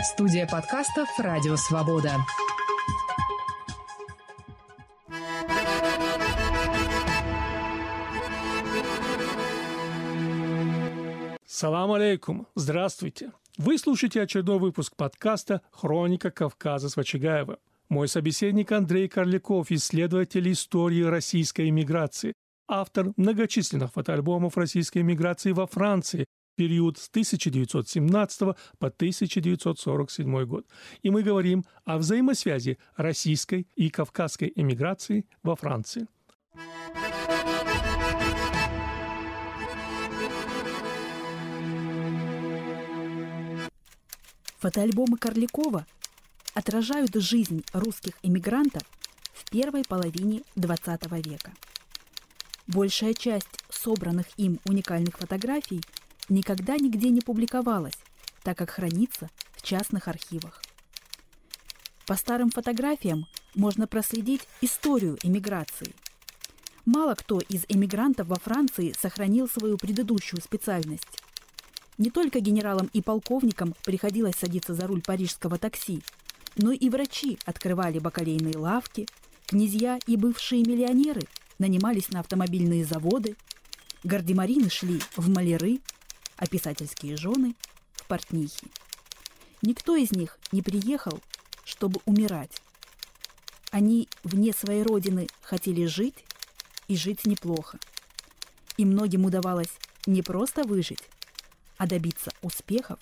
Студия подкастов «Радио Свобода». Салам алейкум. Здравствуйте. Вы слушаете очередной выпуск подкаста «Хроника Кавказа» с Вачигаевым. Мой собеседник Андрей Корляков, исследователь истории российской иммиграции, автор многочисленных фотоальбомов российской иммиграции во Франции, период с 1917 по 1947 год. И мы говорим о взаимосвязи российской и кавказской эмиграции во Франции. Фотоальбомы Корлякова отражают жизнь русских эмигрантов в первой половине XX века. Большая часть собранных им уникальных фотографий никогда нигде не публиковалась, так как хранится в частных архивах. По старым фотографиям можно проследить историю эмиграции. Мало кто из эмигрантов во Франции сохранил свою предыдущую специальность. Не только генералам и полковникам приходилось садиться за руль парижского такси, но и врачи открывали бакалейные лавки, князья и бывшие миллионеры нанимались на автомобильные заводы, гардемарины шли в маляры, а писательские жены – в портнихи. Никто из них не приехал, чтобы умирать. Они вне своей родины хотели жить и жить неплохо. И многим удавалось не просто выжить, а добиться успехов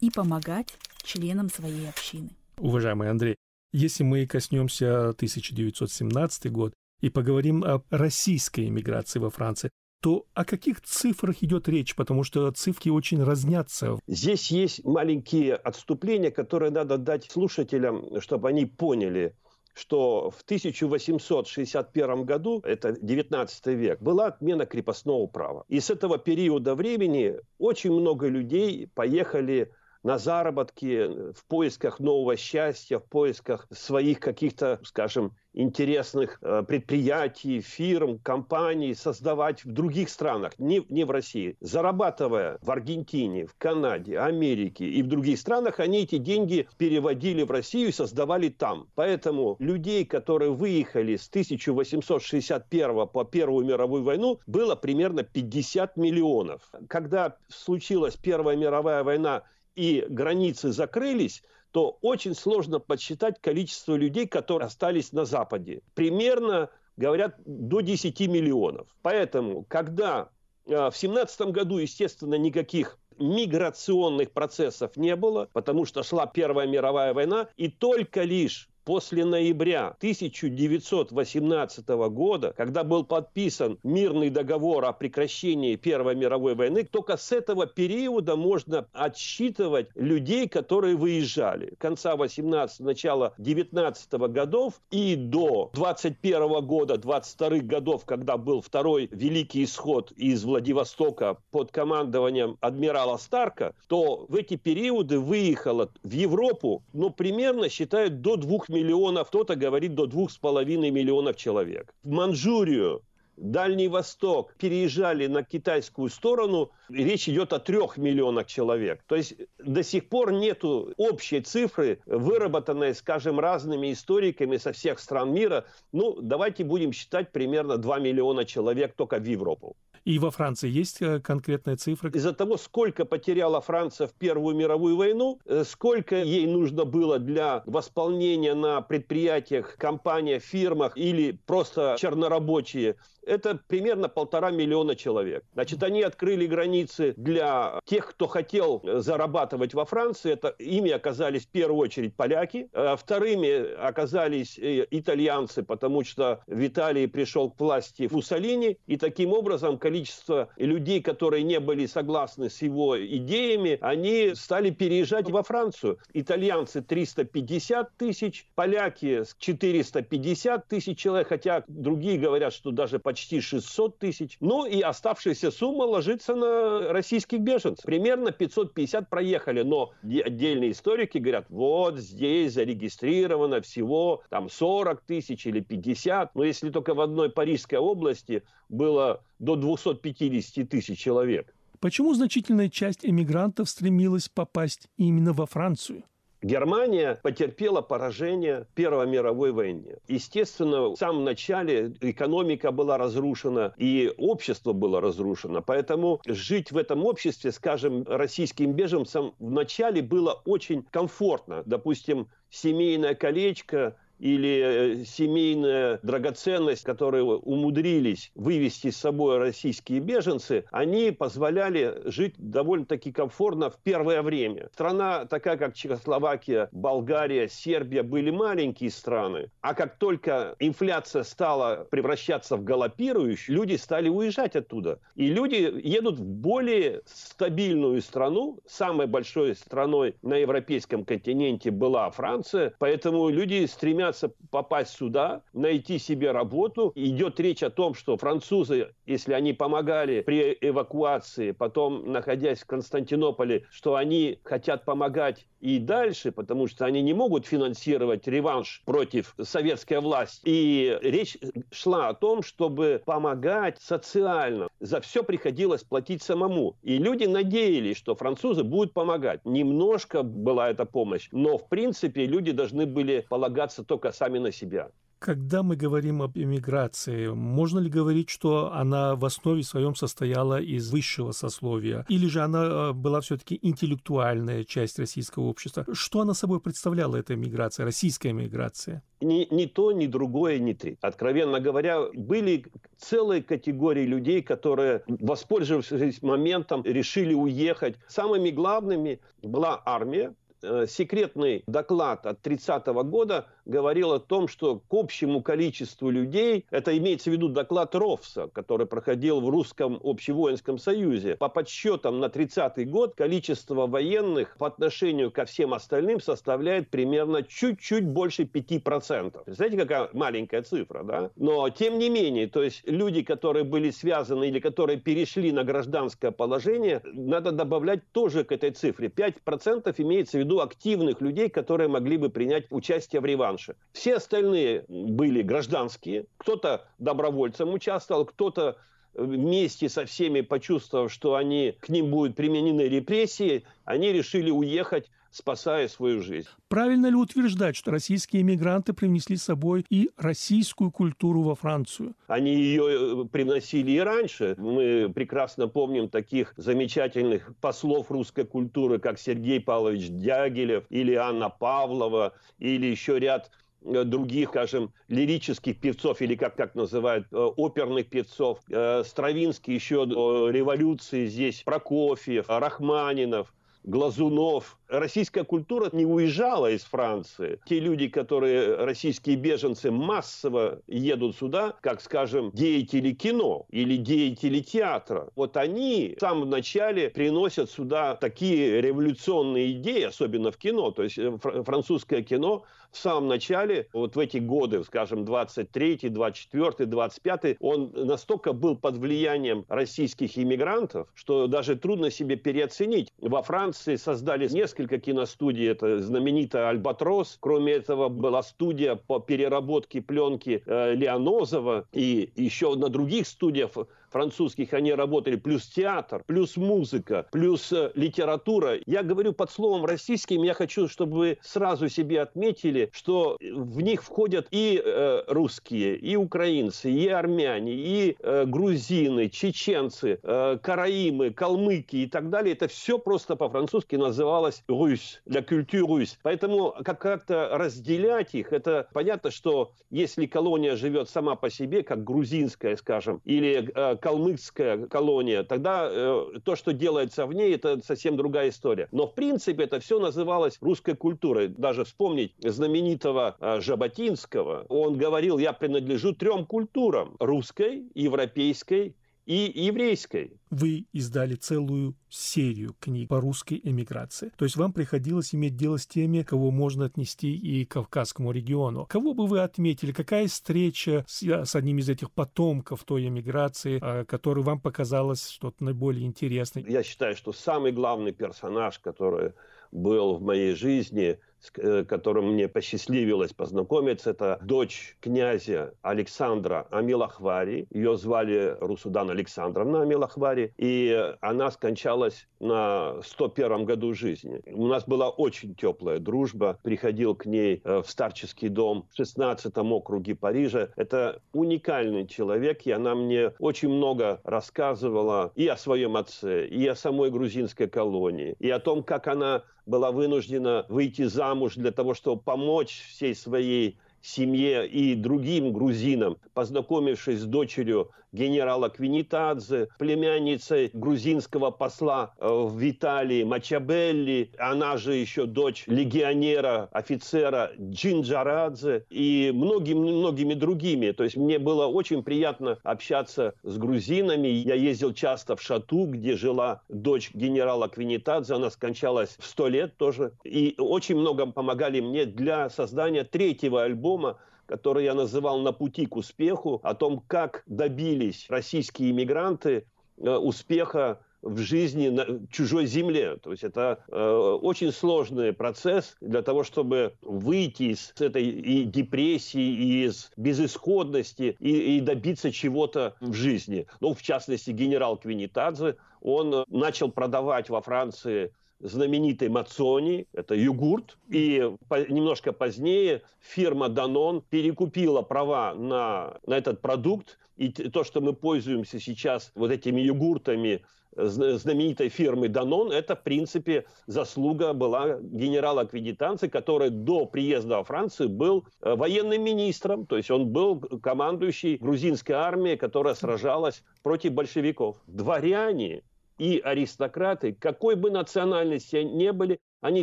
и помогать членам своей общины. Уважаемый Андрей, если мы коснемся 1917 год и поговорим о российской эмиграции во Франции, то о каких цифрах идет речь? Потому что цифры очень разнятся. Здесь есть маленькие отступления, которые надо дать слушателям, чтобы они поняли, что в 1861 году, это 19 век, была отмена крепостного права. И с этого периода времени очень много людей поехали на заработки, в поисках нового счастья, в поисках своих каких-то, скажем, интересных э, предприятий, фирм, компаний создавать в других странах, не, не в России. Зарабатывая в Аргентине, в Канаде, Америке и в других странах, они эти деньги переводили в Россию и создавали там. Поэтому людей, которые выехали с 1861 по Первую мировую войну, было примерно 50 миллионов. Когда случилась Первая мировая война и границы закрылись, то очень сложно подсчитать количество людей, которые остались на Западе. Примерно, говорят, до 10 миллионов. Поэтому, когда э, в 17 году, естественно, никаких миграционных процессов не было, потому что шла Первая мировая война, и только лишь после ноября 1918 года, когда был подписан мирный договор о прекращении Первой мировой войны, только с этого периода можно отсчитывать людей, которые выезжали. Конца 18 начала 19 годов и до 21 года, 22 годов, когда был второй великий исход из Владивостока под командованием адмирала Старка, то в эти периоды выехало в Европу, ну, примерно считают до 2 миллионов миллионов, кто-то говорит до двух с половиной миллионов человек. В Манчжурию Дальний Восток переезжали на китайскую сторону, речь идет о трех миллионах человек. То есть до сих пор нет общей цифры, выработанной, скажем, разными историками со всех стран мира. Ну, давайте будем считать примерно 2 миллиона человек только в Европу. И во Франции есть э, конкретная цифра? Из-за того, сколько потеряла Франция в Первую мировую войну, э, сколько ей нужно было для восполнения на предприятиях, компаниях, фирмах или просто чернорабочие, это примерно полтора миллиона человек. Значит, они открыли границы для тех, кто хотел зарабатывать во Франции. Это ими оказались в первую очередь поляки. Э, вторыми оказались итальянцы, потому что в Италии пришел к власти Муссолини. И таким образом количество людей, которые не были согласны с его идеями, они стали переезжать во Францию. Итальянцы 350 тысяч, поляки 450 тысяч человек, хотя другие говорят, что даже почти 600 тысяч. Ну и оставшаяся сумма ложится на российских беженцев. Примерно 550 проехали, но отдельные историки говорят, вот здесь зарегистрировано всего там 40 тысяч или 50. Но если только в одной Парижской области было до 250 тысяч человек. Почему значительная часть эмигрантов стремилась попасть именно во Францию? Германия потерпела поражение в Первой мировой войне. Естественно, в самом начале экономика была разрушена, и общество было разрушено. Поэтому жить в этом обществе, скажем, российским беженцам вначале было очень комфортно. Допустим, семейное колечко – или э, семейная драгоценность, которую умудрились вывести с собой российские беженцы, они позволяли жить довольно-таки комфортно в первое время. Страна такая, как Чехословакия, Болгария, Сербия были маленькие страны, а как только инфляция стала превращаться в галопирующую, люди стали уезжать оттуда. И люди едут в более стабильную страну. Самой большой страной на европейском континенте была Франция, поэтому люди стремятся стремятся попасть сюда, найти себе работу. Идет речь о том, что французы, если они помогали при эвакуации, потом находясь в Константинополе, что они хотят помогать и дальше, потому что они не могут финансировать реванш против советской власти. И речь шла о том, чтобы помогать социально. За все приходилось платить самому. И люди надеялись, что французы будут помогать. Немножко была эта помощь, но в принципе люди должны были полагаться только сами на себя. Когда мы говорим об эмиграции, можно ли говорить, что она в основе своем состояла из высшего сословия? Или же она э, была все-таки интеллектуальная часть российского общества? Что она собой представляла, эта эмиграция, российская эмиграция? Ни, ни то, ни другое, ни третье. Откровенно говоря, были целые категории людей, которые, воспользовавшись моментом, решили уехать. Самыми главными была армия, э, секретный доклад от 30 года говорил о том, что к общему количеству людей, это имеется в виду доклад Ровса, который проходил в Русском общевоинском союзе, по подсчетам на 30-й год количество военных по отношению ко всем остальным составляет примерно чуть-чуть больше 5%. Представляете, какая маленькая цифра, да? Но тем не менее, то есть люди, которые были связаны или которые перешли на гражданское положение, надо добавлять тоже к этой цифре. 5% имеется в виду активных людей, которые могли бы принять участие в реванше раньше. Все остальные были гражданские. Кто-то добровольцем участвовал, кто-то вместе со всеми, почувствовав, что они, к ним будут применены репрессии, они решили уехать спасая свою жизнь. Правильно ли утверждать, что российские иммигранты привнесли с собой и российскую культуру во Францию? Они ее э, приносили и раньше. Мы прекрасно помним таких замечательных послов русской культуры, как Сергей Павлович Дягилев или Анна Павлова, или еще ряд э, других, скажем, лирических певцов, или как, как называют, э, оперных певцов. Стравинский еще до революции здесь, Прокофьев, Рахманинов. Глазунов. Российская культура не уезжала из Франции. Те люди, которые российские беженцы массово едут сюда, как, скажем, деятели кино или деятели театра, вот они в самом начале приносят сюда такие революционные идеи, особенно в кино. То есть э, французское кино в самом начале, вот в эти годы, скажем, 23, 24, 25, он настолько был под влиянием российских иммигрантов, что даже трудно себе переоценить. Во Франции создали несколько киностудий, это знаменитая «Альбатрос», кроме этого была студия по переработке пленки э, Леонозова, и еще на других студиях французских они работали, плюс театр, плюс музыка, плюс э, литература. Я говорю под словом российским, я хочу, чтобы вы сразу себе отметили, что в них входят и э, русские, и украинцы, и армяне, и э, грузины, чеченцы, э, караимы, калмыки и так далее. Это все просто по-французски называлось «русь», «la culture russe». Поэтому как- как-то разделять их, это понятно, что если колония живет сама по себе, как грузинская, скажем, или э, калмыцкая колония, тогда э, то, что делается в ней, это совсем другая история. Но в принципе это все называлось русской культурой. Даже вспомнить знаменитого э, Жаботинского, он говорил, я принадлежу трем культурам. Русской, европейской и еврейской. Вы издали целую серию книг по русской эмиграции. То есть вам приходилось иметь дело с теми, кого можно отнести и к Кавказскому региону. Кого бы вы отметили? Какая встреча с, с одним из этих потомков той эмиграции, а, который вам показалось что-то наиболее интересное? Я считаю, что самый главный персонаж, который был в моей жизни, с э, которым мне посчастливилось познакомиться. Это дочь князя Александра Амилахвари. Ее звали Русудан Александровна Амилахвари. И она скончалась на 101 году жизни. У нас была очень теплая дружба. Приходил к ней э, в старческий дом в 16 округе Парижа. Это уникальный человек, и она мне очень много рассказывала и о своем отце, и о самой грузинской колонии, и о том, как она была вынуждена выйти замуж для того, чтобы помочь всей своей семье и другим грузинам, познакомившись с дочерью генерала Квинитадзе, племянницей грузинского посла э, в Италии Мачабелли, она же еще дочь легионера, офицера Джинджарадзе и многими-многими другими. То есть мне было очень приятно общаться с грузинами. Я ездил часто в Шату, где жила дочь генерала Квинитадзе. Она скончалась в сто лет тоже. И очень много помогали мне для создания третьего альбома который я называл «На пути к успеху», о том, как добились российские иммигранты э, успеха в жизни на чужой земле. То есть это э, очень сложный процесс для того, чтобы выйти из этой и депрессии, и из безысходности и, и добиться чего-то в жизни. Ну, в частности, генерал Квинитадзе, он начал продавать во Франции знаменитый Мацони, это йогурт, и по, немножко позднее фирма Данон перекупила права на, на этот продукт, и то, что мы пользуемся сейчас вот этими йогуртами знаменитой фирмы Данон, это, в принципе, заслуга была генерала Акведитанца, который до приезда во Францию был э, военным министром, то есть он был командующий грузинской армией, которая сражалась против большевиков. Дворяне и аристократы, какой бы национальности ни были, они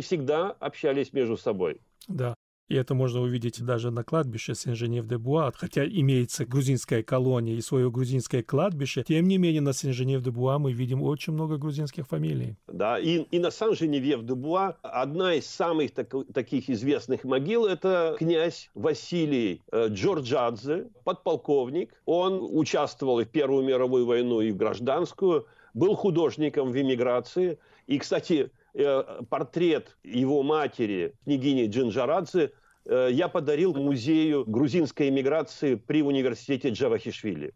всегда общались между собой. Да. И это можно увидеть даже на кладбище Сен-Женев-де-Буа. Хотя имеется грузинская колония и свое грузинское кладбище, тем не менее на Сен-Женев-де-Буа мы видим очень много грузинских фамилий. Да, и, и на Сан-Женевьев-де-Буа одна из самых так, таких известных могил – это князь Василий э, Джорджадзе, подполковник. Он участвовал и в Первую мировую войну, и в гражданскую был художником в эмиграции. И, кстати, э, портрет его матери, княгини Джинджарадзе, э, я подарил музею грузинской эмиграции при университете Джавахишвили.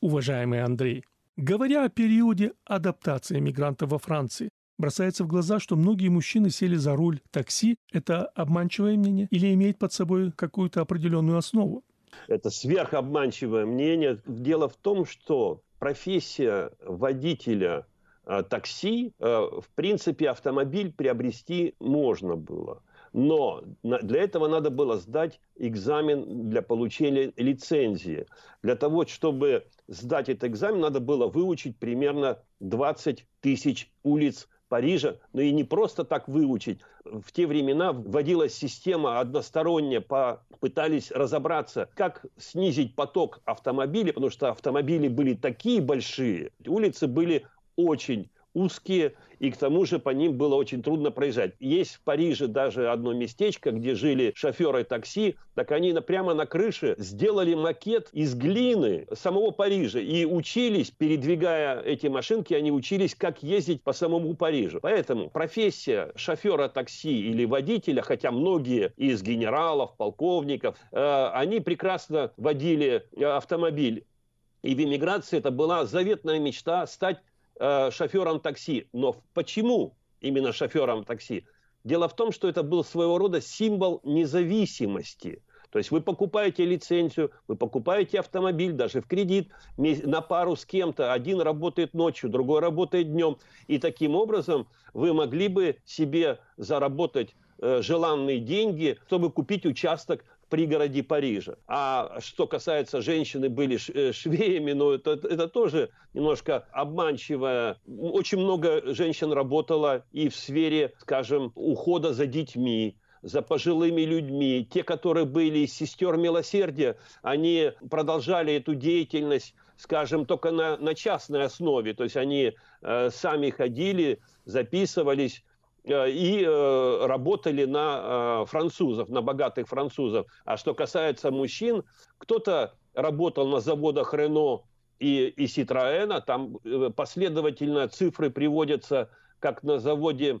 Уважаемый Андрей, говоря о периоде адаптации мигрантов во Франции, бросается в глаза, что многие мужчины сели за руль такси. Это обманчивое мнение или имеет под собой какую-то определенную основу? Это сверхобманчивое мнение. Дело в том, что профессия водителя э, такси, э, в принципе, автомобиль приобрести можно было. Но для этого надо было сдать экзамен для получения лицензии. Для того, чтобы сдать этот экзамен, надо было выучить примерно 20 тысяч улиц Парижа, но и не просто так выучить. В те времена вводилась система односторонняя, пытались разобраться, как снизить поток автомобилей, потому что автомобили были такие большие, улицы были очень узкие, и к тому же по ним было очень трудно проезжать. Есть в Париже даже одно местечко, где жили шоферы такси, так они прямо на крыше сделали макет из глины самого Парижа и учились, передвигая эти машинки, они учились, как ездить по самому Парижу. Поэтому профессия шофера такси или водителя, хотя многие из генералов, полковников, э, они прекрасно водили э, автомобиль и в эмиграции это была заветная мечта стать э, шофером такси. Но почему именно шофером такси? Дело в том, что это был своего рода символ независимости. То есть вы покупаете лицензию, вы покупаете автомобиль даже в кредит на пару с кем-то. Один работает ночью, другой работает днем. И таким образом вы могли бы себе заработать э, желанные деньги, чтобы купить участок пригороде Парижа. А что касается женщины были э, швеями, ну это, это тоже немножко обманчиво. Очень много женщин работало и в сфере, скажем, ухода за детьми, за пожилыми людьми. Те, которые были сестер милосердия, они продолжали эту деятельность скажем, только на, на частной основе. То есть они э, сами ходили, записывались и э, работали на э, французов, на богатых французов. А что касается мужчин, кто-то работал на заводах Рено и, и Ситроэна, там последовательно цифры приводятся, как на заводе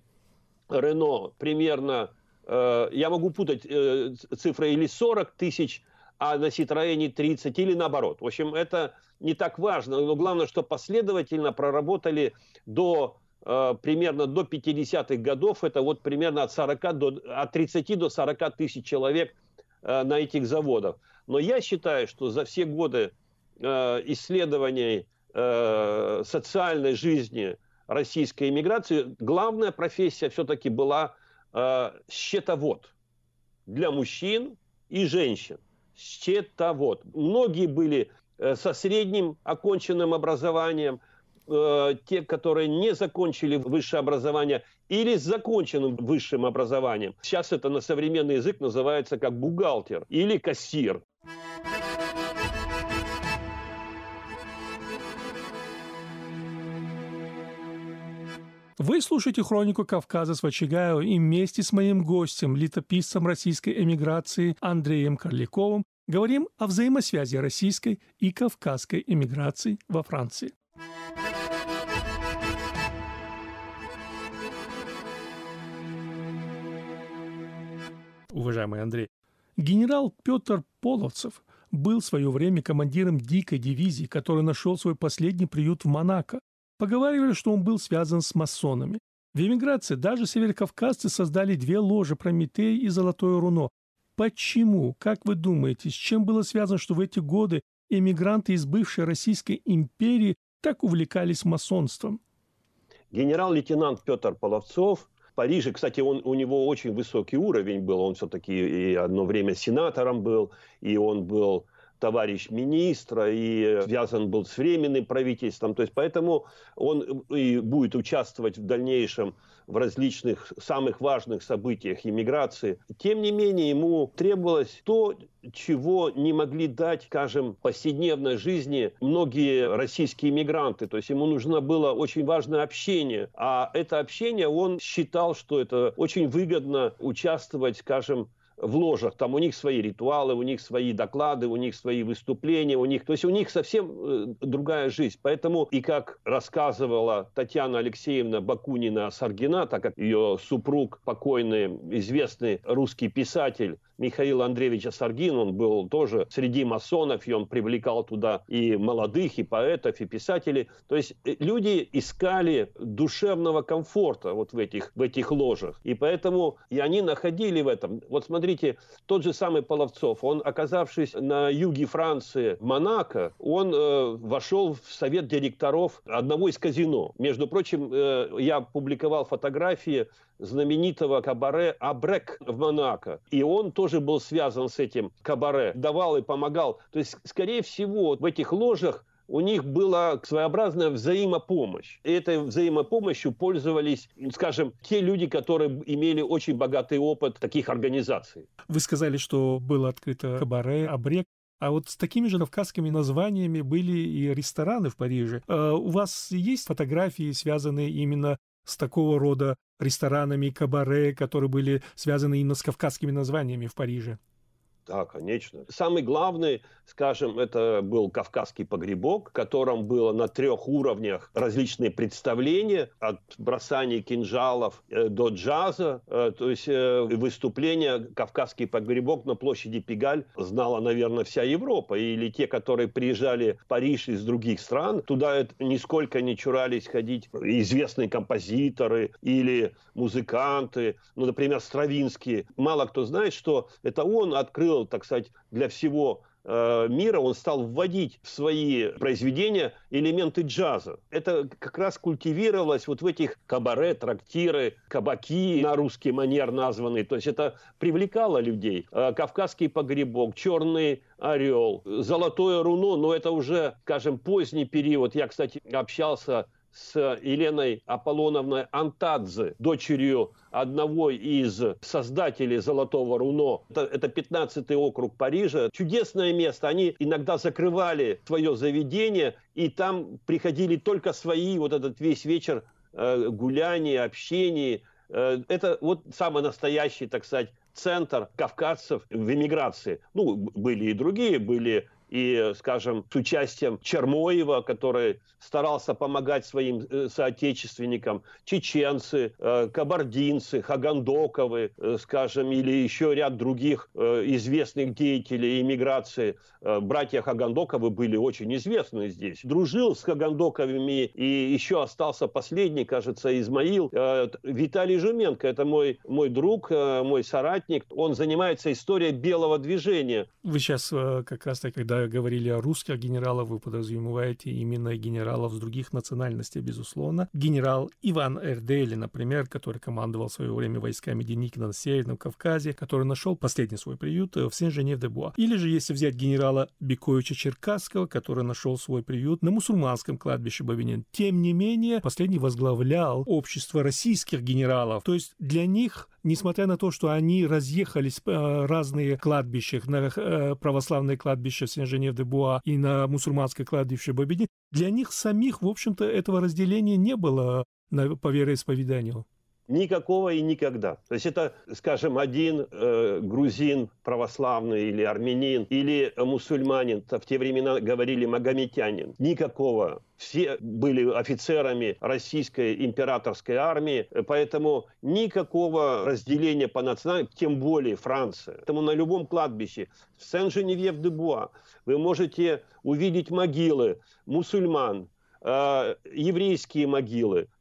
Рено примерно э, я могу путать э, цифры или 40 тысяч, а на Citroёn 30, или наоборот. В общем, это не так важно, но главное, что последовательно проработали до э, примерно до 50-х годов, это вот примерно от, 40 до, от 30 до 40 тысяч человек э, на этих заводах. Но я считаю, что за все годы э, исследований э, социальной жизни российской иммиграции главная профессия все-таки была э, счетовод для мужчин и женщин. Счетовод. Многие были э, со средним оконченным образованием, э, те, которые не закончили высшее образование, или с законченным высшим образованием. Сейчас это на современный язык называется как бухгалтер или кассир. Вы слушаете «Хронику Кавказа» с Вачигаева и вместе с моим гостем, летописцем российской эмиграции Андреем Карликовым говорим о взаимосвязи российской и кавказской эмиграции во Франции. Уважаемый Андрей, генерал Петр Половцев был в свое время командиром дикой дивизии, который нашел свой последний приют в Монако. Поговаривали, что он был связан с масонами. В эмиграции даже северокавказцы создали две ложи Прометей и Золотое Руно. Почему, как вы думаете, с чем было связано, что в эти годы эмигранты из бывшей Российской империи так увлекались масонством? Генерал-лейтенант Петр Половцов Париже, кстати, он, у него очень высокий уровень был, он все-таки и одно время сенатором был, и он был товарищ министра и связан был с временным правительством. То есть поэтому он и будет участвовать в дальнейшем в различных самых важных событиях иммиграции. Тем не менее, ему требовалось то, чего не могли дать, скажем, повседневной жизни многие российские иммигранты. То есть ему нужно было очень важное общение. А это общение он считал, что это очень выгодно участвовать, скажем, в ложах, там у них свои ритуалы, у них свои доклады, у них свои выступления, у них, то есть у них совсем э, другая жизнь. Поэтому и как рассказывала Татьяна Алексеевна Бакунина-Саргина, так как ее супруг, покойный, известный русский писатель, Михаил Андреевич Асаргин, он был тоже среди масонов, и он привлекал туда и молодых, и поэтов, и писателей. То есть э, люди искали душевного комфорта вот в этих, в этих ложах. И поэтому и они находили в этом. Вот смотрите, тот же самый Половцов, он, оказавшись на юге Франции, Монако, он э, вошел в совет директоров одного из казино. Между прочим, э, я публиковал фотографии знаменитого кабаре «Абрек» в Монако. И он тоже был связан с этим кабаре, давал и помогал. То есть, скорее всего, в этих ложах у них была своеобразная взаимопомощь. И этой взаимопомощью пользовались, скажем, те люди, которые имели очень богатый опыт таких организаций. Вы сказали, что было открыто кабаре, абрек. А вот с такими же кавказскими названиями были и рестораны в Париже. А у вас есть фотографии, связанные именно с такого рода ресторанами, кабаре, которые были связаны именно с кавказскими названиями в Париже? Да, конечно. Самый главный, скажем, это был кавказский погребок, в котором было на трех уровнях различные представления, от бросания кинжалов э, до джаза. Э, то есть э, выступления кавказский погребок на площади Пигаль знала, наверное, вся Европа. Или те, которые приезжали в Париж из других стран, туда нисколько не чурались ходить известные композиторы или музыканты, ну, например, Стравинский. Мало кто знает, что это он открыл, так сказать, для всего э, мира, он стал вводить в свои произведения элементы джаза. Это как раз культивировалось вот в этих кабаре, трактиры, кабаки на русский манер названные. То есть это привлекало людей. Э, Кавказский погребок, черный орел, золотое руно, но это уже, скажем, поздний период. Я, кстати, общался с Еленой Аполлоновной Антадзе, дочерью одного из создателей «Золотого руно». Это, это 15-й округ Парижа. Чудесное место. Они иногда закрывали свое заведение, и там приходили только свои, вот этот весь вечер э, общения. Э, это вот самый настоящий, так сказать, центр кавказцев в эмиграции. Ну, были и другие, были и, скажем, с участием Чермоева, который старался помогать своим э, соотечественникам, чеченцы, э, кабардинцы, хагандоковы, э, скажем, или еще ряд других известных деятелей иммиграции. Братья Хагандоковы были очень известны здесь. Дружил с Хагандоковыми и еще остался последний, кажется, Измаил. Виталий Жуменко, это мой, мой друг, мой соратник. Он занимается историей белого движения. Вы сейчас как раз, когда говорили о русских генералах, вы подразумеваете именно генералов с других национальностей, безусловно. Генерал Иван Эрдели, например, который командовал в свое время войсками Деникина на Северном Кавказе, который нашел последний свой приют в Сен-Женев-де-Буа. Или же, если взять генерала Бекоевича Черкасского, который нашел свой приют на мусульманском кладбище Бабинин. Тем не менее, последний возглавлял общество российских генералов. То есть для них несмотря на то, что они разъехались э, разные кладбища, на э, православное кладбище Сен-Женев-де-Буа и на мусульманское кладбище Бабиди, для них самих, в общем-то, этого разделения не было по вероисповеданию. Никакого и никогда. То есть это, скажем, один э, грузин православный или армянин, или мусульманин, в те времена говорили магометянин. Никакого. Все были офицерами российской императорской армии, поэтому никакого разделения по национальности, тем более Франция. Поэтому на любом кладбище в Сен-Женевьев-де-Буа вы можете увидеть могилы мусульман, э, еврейские могилы, Э,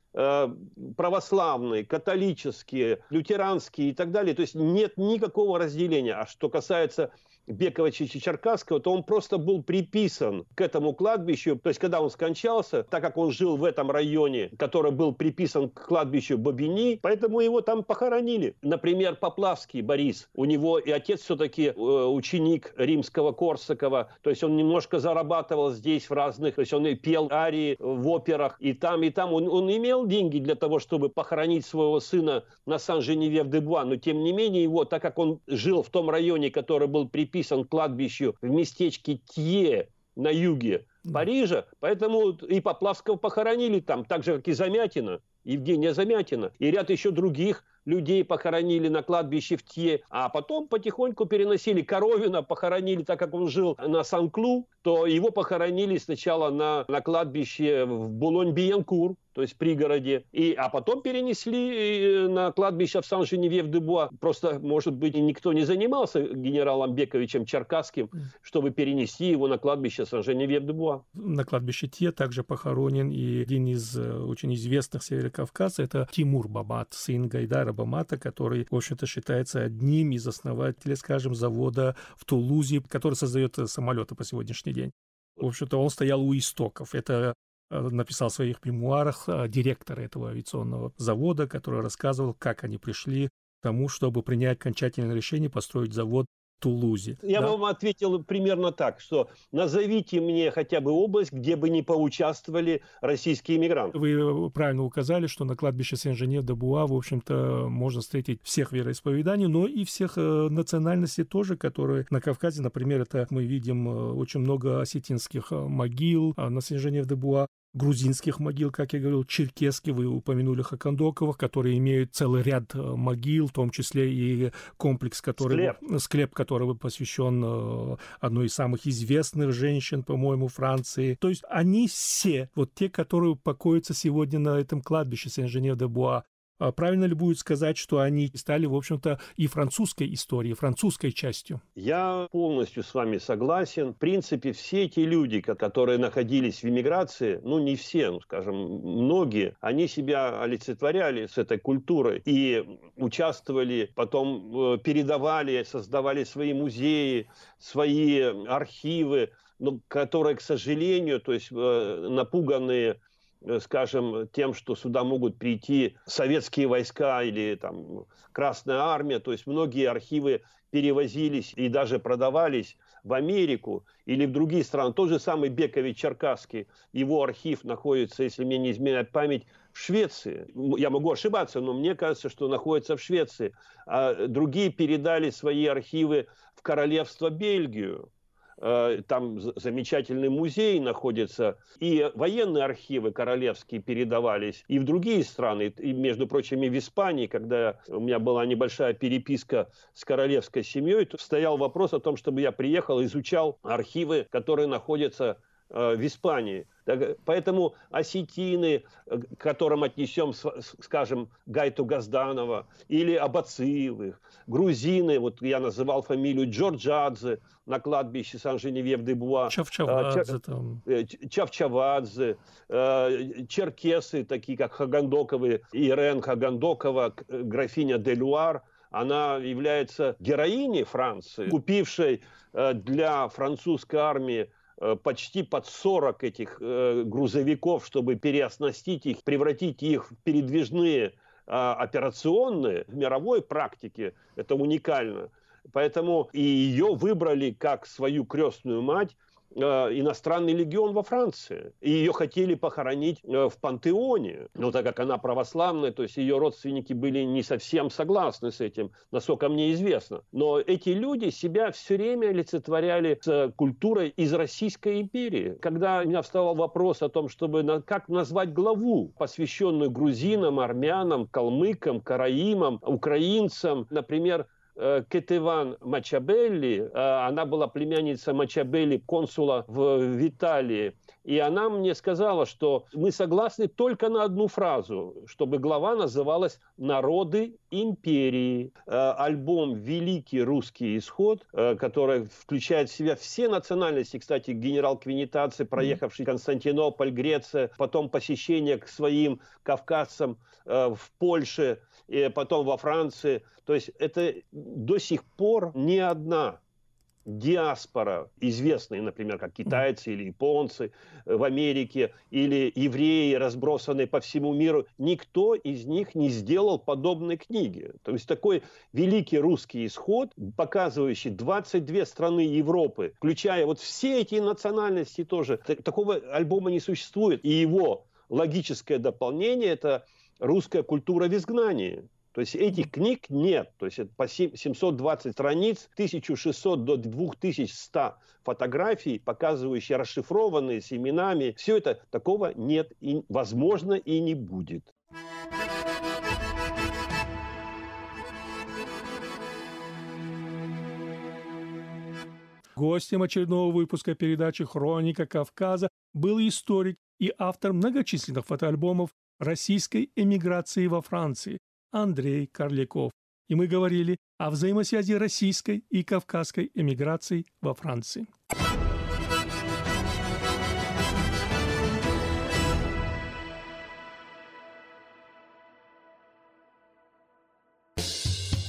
православные, католические, лютеранские и так далее. То есть нет никакого разделения. А что касается Бековича Черкасского, то он просто был приписан к этому кладбищу. То есть, когда он скончался, так как он жил в этом районе, который был приписан к кладбищу Бабини, поэтому его там похоронили. Например, Поплавский Борис. У него и отец все-таки э, ученик римского Корсакова. То есть, он немножко зарабатывал здесь в разных... То есть, он и пел арии в операх и там, и там. Он, он имел деньги для того, чтобы похоронить своего сына на Сан-Женевьев-де-Буа. Но, тем не менее, его, так как он жил в том районе, который был приписан приписан к кладбищу в местечке Тье на юге Парижа, поэтому и Поплавского похоронили там, так же, как и Замятина, Евгения Замятина, и ряд еще других людей похоронили на кладбище в Тье, а потом потихоньку переносили Коровина, похоронили, так как он жил на Сан-Клу, то его похоронили сначала на, на кладбище в Булонь-Биянкур, то есть в пригороде, и, а потом перенесли э, на кладбище в Сан-Женевьев-де-Буа. Просто, может быть, никто не занимался генералом Бековичем Черкасским, чтобы перенести его на кладбище Сан-Женевьев-де-Буа. На кладбище Те также похоронен и один из э, очень известных северокавказцев, это Тимур Бабат, сын Гайдара Бамата, который, в общем-то, считается одним из основателей, скажем, завода в Тулузе, который создает самолеты по сегодняшний день. В общем-то, он стоял у истоков. Это э, написал в своих мемуарах э, директор этого авиационного завода, который рассказывал, как они пришли к тому, чтобы принять окончательное решение построить завод Тулузе. Я да? вам ответил примерно так, что назовите мне хотя бы область, где бы не поучаствовали российские иммигранты. Вы э, правильно указали, что на кладбище Сен-Женев-де-Буа, в общем-то, можно встретить всех вероисповеданий, но и всех э, национальностей тоже, которые на Кавказе, например, это мы видим э, очень много осетинских могил на Сен-Женев-де-Буа, грузинских могил, как я говорил, черкесских, вы упомянули Хакандоковых, которые имеют целый ряд э, могил, в том числе и комплекс, который, склеп, склеп которого посвящен э, одной из самых известных женщин, по-моему, Франции. То есть они все, вот те, которые покоятся сегодня на этом кладбище Сен-Женев-де-Буа, правильно ли будет сказать, что они стали, в общем-то, и французской историей, французской частью? Я полностью с вами согласен. В принципе, все эти люди, которые находились в эмиграции, ну не все, ну скажем, многие, они себя олицетворяли с этой культурой и участвовали, потом э, передавали, создавали свои музеи, свои архивы, но которые, к сожалению, то есть э, напуганные скажем, тем, что сюда могут прийти советские войска или там Красная армия, то есть многие архивы перевозились и даже продавались в Америку или в другие страны. Тот же самый Бекович Черкасский, его архив находится, если мне не изменяет память, в Швеции. Я могу ошибаться, но мне кажется, что находится в Швеции. А другие передали свои архивы в королевство Бельгию. Э, там замечательный музей находится, и военные архивы королевские передавались и в другие страны, и, между прочим, и в Испании, когда у меня была небольшая переписка с королевской семьей, стоял вопрос о том, чтобы я приехал, изучал архивы, которые находятся в Испании. Поэтому осетины, э, к которым отнесем, скажем, Гайту Газданова, или Абацилых, грузины, вот я называл фамилию Джорджадзе на кладбище Сан-Женевьев-де-Буа. Чавчавадзе. Э, Чавчавадзе, э, черкесы, такие как Хагандоковы, Ирен Хагандокова, графиня Делюар, она является героиней Франции, купившей для французской армии Э, почти под 40 этих э, грузовиков, чтобы переоснастить их, превратить их в передвижные а, операционные в мировой практике. Это уникально. Поэтому и ее выбрали как свою крестную мать Э, иностранный легион во Франции. И ее хотели похоронить э, в пантеоне. Но так как она православная, то есть ее родственники были не совсем согласны с этим, насколько мне известно. Но эти люди себя все время олицетворяли с культурой из Российской империи. Когда у меня вставал вопрос о том, чтобы как назвать главу, посвященную грузинам, армянам, калмыкам, караимам, украинцам, например, Э, Кетеван Мачабелли, э, она была племянница Мачабелли, консула в Италии, и она мне сказала, что мы согласны только на одну фразу, чтобы глава называлась «Народы империи». Э, альбом «Великий русский исход», который включает в себя все национальности, кстати, генерал Квинитаци, проехавший Константинополь, Греция, потом посещение к своим кавказцам в Польше, и потом во Франции. То есть это до сих пор ни одна диаспора, известные, например, как китайцы или японцы в Америке, или евреи, разбросанные по всему миру, никто из них не сделал подобной книги. То есть такой великий русский исход, показывающий 22 страны Европы, включая вот все эти национальности тоже, такого альбома не существует. И его логическое дополнение – это русская культура в изгнании. То есть этих книг нет. То есть это по 720 страниц, 1600 до 2100 фотографий, показывающие расшифрованные с именами. Все это такого нет и возможно и не будет. Гостем очередного выпуска передачи «Хроника Кавказа» был историк и автор многочисленных фотоальбомов российской эмиграции во Франции, Андрей Карляков. И мы говорили о взаимосвязи российской и кавказской эмиграции во Франции.